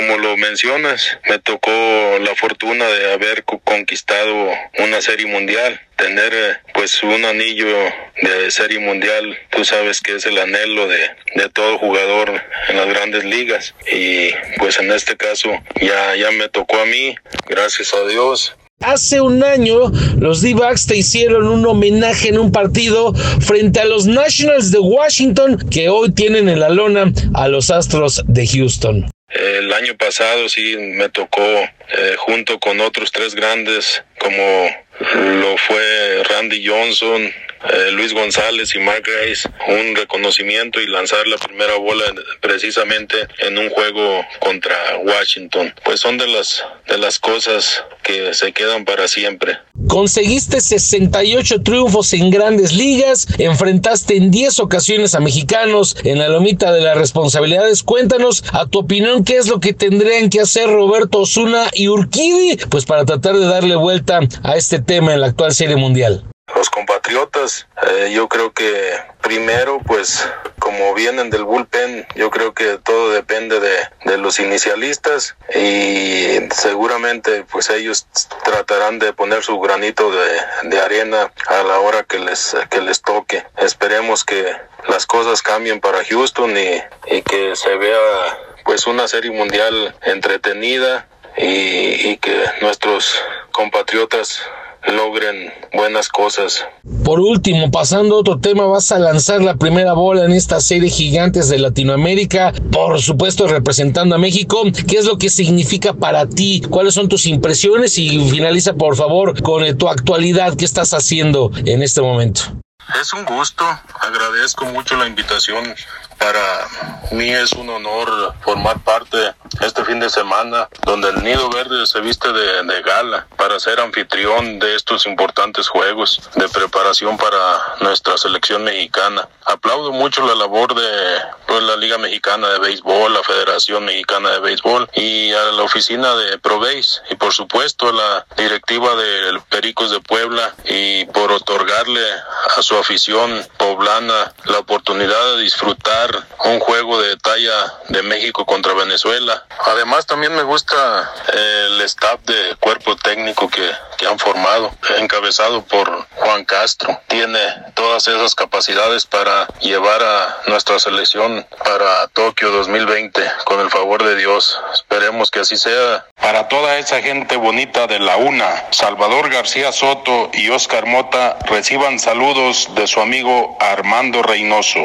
como lo mencionas, me tocó la fortuna de haber conquistado una serie mundial tener eh, pues un anillo de serie mundial, tú sabes que es el anhelo de, de todo jugador en las grandes ligas y pues en este caso ya, ya me tocó a mí, gracias a Dios, Hace un año, los D-Backs te hicieron un homenaje en un partido frente a los Nationals de Washington que hoy tienen en la lona a los Astros de Houston. El año pasado sí me tocó eh, junto con otros tres grandes como lo fue Randy Johnson, eh, Luis González y Mark Grace un reconocimiento y lanzar la primera bola precisamente en un juego contra Washington. Pues son de las de las cosas que se quedan para siempre. Conseguiste 68 triunfos en grandes ligas, enfrentaste en 10 ocasiones a mexicanos en la lomita de las responsabilidades. Cuéntanos a tu opinión qué es lo que tendrían que hacer Roberto Osuna y Urquidi, pues para tratar de darle vuelta a este tema en la actual Serie Mundial los compatriotas. Eh, yo creo que primero, pues como vienen del bullpen, yo creo que todo depende de, de, los inicialistas y seguramente pues ellos tratarán de poner su granito de, de arena a la hora que les, que les toque. Esperemos que las cosas cambien para Houston y, y que se vea pues una serie mundial entretenida y que nuestros compatriotas logren buenas cosas. Por último, pasando a otro tema, vas a lanzar la primera bola en esta serie gigantes de Latinoamérica, por supuesto representando a México. ¿Qué es lo que significa para ti? ¿Cuáles son tus impresiones? Y finaliza por favor con tu actualidad, ¿qué estás haciendo en este momento? Es un gusto, agradezco mucho la invitación. Para mí es un honor formar parte este fin de semana donde el Nido Verde se viste de, de, gala para ser anfitrión de estos importantes juegos de preparación para nuestra selección mexicana. Aplaudo mucho la labor de pues, la Liga Mexicana de Béisbol, la Federación Mexicana de Béisbol y a la oficina de ProBase y por supuesto a la directiva del Pericos de Puebla y por otorgarle a su afición poblana la oportunidad de disfrutar un juego de talla de México contra Venezuela. Además también me gusta el staff de cuerpo técnico que, que han formado, encabezado por Juan Castro. Tiene todas esas capacidades para llevar a nuestra selección para Tokio 2020 con el favor de Dios. Esperemos que así sea. Para toda esa gente bonita de la UNA, Salvador García Soto y Oscar Mota reciban saludos de su amigo Armando Reynoso.